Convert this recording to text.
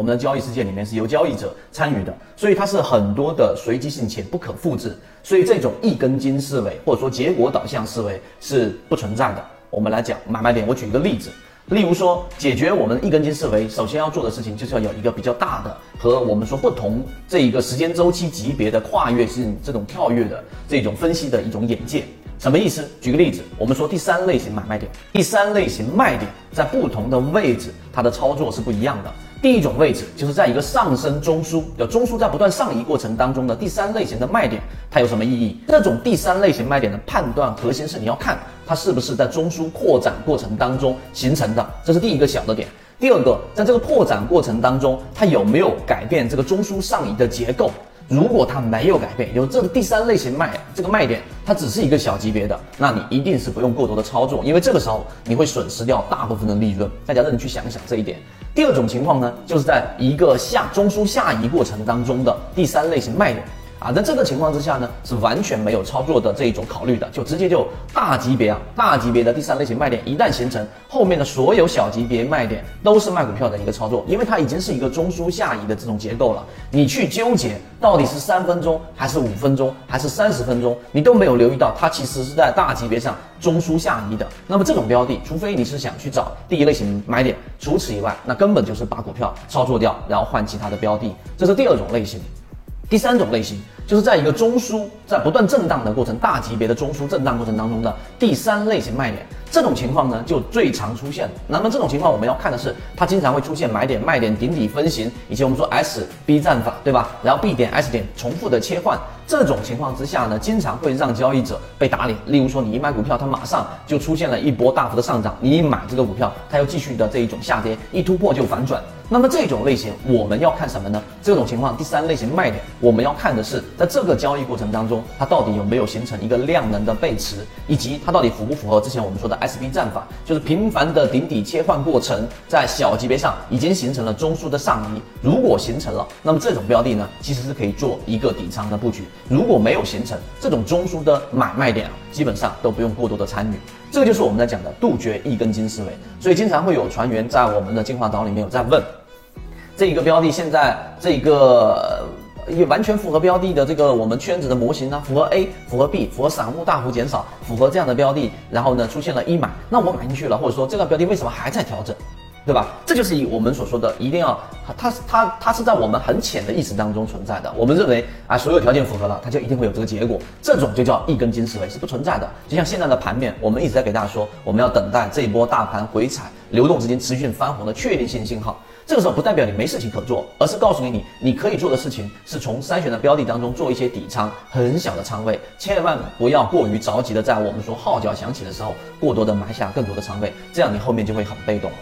我们的交易世界里面是由交易者参与的，所以它是很多的随机性且不可复制，所以这种一根筋思维或者说结果导向思维是不存在的。我们来讲买卖点，我举一个例子，例如说解决我们一根筋思维，首先要做的事情就是要有一个比较大的和我们说不同这一个时间周期级别的跨越性这种跳跃的这种分析的一种眼界。什么意思？举个例子，我们说第三类型买卖点，第三类型卖点在不同的位置，它的操作是不一样的。第一种位置就是在一个上升中枢，有中枢在不断上移过程当中的第三类型的卖点，它有什么意义？这种第三类型卖点的判断核心是你要看它是不是在中枢扩展过程当中形成的，这是第一个小的点。第二个，在这个扩展过程当中，它有没有改变这个中枢上移的结构？如果它没有改变，有这个第三类型卖这个卖点，它只是一个小级别的，那你一定是不用过多的操作，因为这个时候你会损失掉大部分的利润。大家认真去想一想这一点。第二种情况呢，就是在一个下中枢下移过程当中的第三类型卖点。啊，在这个情况之下呢，是完全没有操作的这一种考虑的，就直接就大级别啊，大级别的第三类型卖点一旦形成，后面的所有小级别卖点都是卖股票的一个操作，因为它已经是一个中枢下移的这种结构了。你去纠结到底是三分钟还是五分钟还是三十分钟，你都没有留意到它其实是在大级别上中枢下移的。那么这种标的，除非你是想去找第一类型买点，除此以外，那根本就是把股票操作掉，然后换其他的标的，这是第二种类型。第三种类型，就是在一个中枢在不断震荡的过程，大级别的中枢震荡过程当中的第三类型卖点。这种情况呢，就最常出现。那么这种情况，我们要看的是，它经常会出现买点、卖点、顶底分型，以及我们说 S B 战法，对吧？然后 B 点、S 点重复的切换。这种情况之下呢，经常会让交易者被打脸。例如说，你一买股票，它马上就出现了一波大幅的上涨；你一买这个股票，它又继续的这一种下跌，一突破就反转。那么这种类型，我们要看什么呢？这种情况，第三类型卖点，我们要看的是，在这个交易过程当中，它到底有没有形成一个量能的背驰，以及它到底符不符合之前我们说的 S B 战法，就是频繁的顶底切换过程，在小级别上已经形成了中枢的上移。如果形成了，那么这种标的呢，其实是可以做一个底仓的布局。如果没有形成这种中枢的买卖点啊，基本上都不用过多的参与。这个就是我们在讲的杜绝一根筋思维。所以经常会有船员在我们的进化岛里面有在问。这一个标的现在这个也完全符合标的的这个我们圈子的模型呢，符合 A，符合 B，符合散户大幅减少，符合这样的标的，然后呢出现了一买，那我买进去了，或者说这个标的为什么还在调整，对吧？这就是以我们所说的一定要，它它它是在我们很浅的意识当中存在的。我们认为啊，所有条件符合了，它就一定会有这个结果，这种就叫一根筋思维是不存在的。就像现在的盘面，我们一直在给大家说，我们要等待这一波大盘回踩，流动资金持续翻红的确定性信号。这个时候不代表你没事情可做，而是告诉你你你可以做的事情是从筛选的标的当中做一些底仓，很小的仓位，千万不要过于着急的在我们说号角响起的时候过多的埋下更多的仓位，这样你后面就会很被动了。